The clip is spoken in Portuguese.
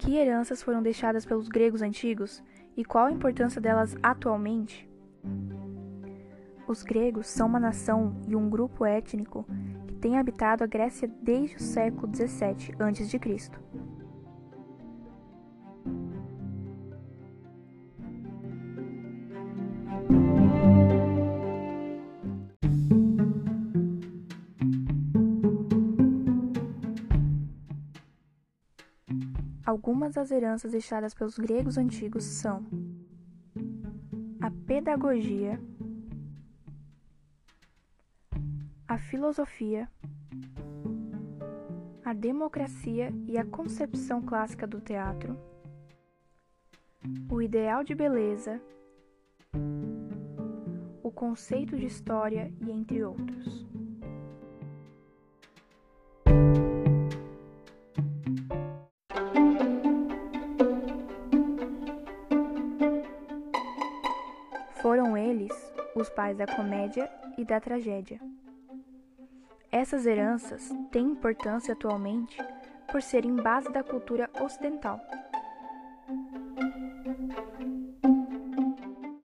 Que heranças foram deixadas pelos gregos antigos e qual a importância delas atualmente? Os gregos são uma nação e um grupo étnico que tem habitado a Grécia desde o século 17 a.C. Algumas das heranças deixadas pelos gregos antigos são a pedagogia, a filosofia, a democracia e a concepção clássica do teatro, o ideal de beleza, o conceito de história e entre outros. Foram eles os pais da comédia e da tragédia. Essas heranças têm importância atualmente por serem base da cultura ocidental.